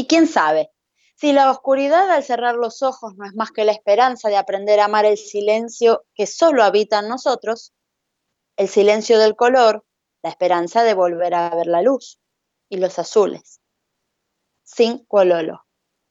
Y quién sabe, si la oscuridad al cerrar los ojos no es más que la esperanza de aprender a amar el silencio que solo habita en nosotros, el silencio del color, la esperanza de volver a ver la luz y los azules. Sin cololo.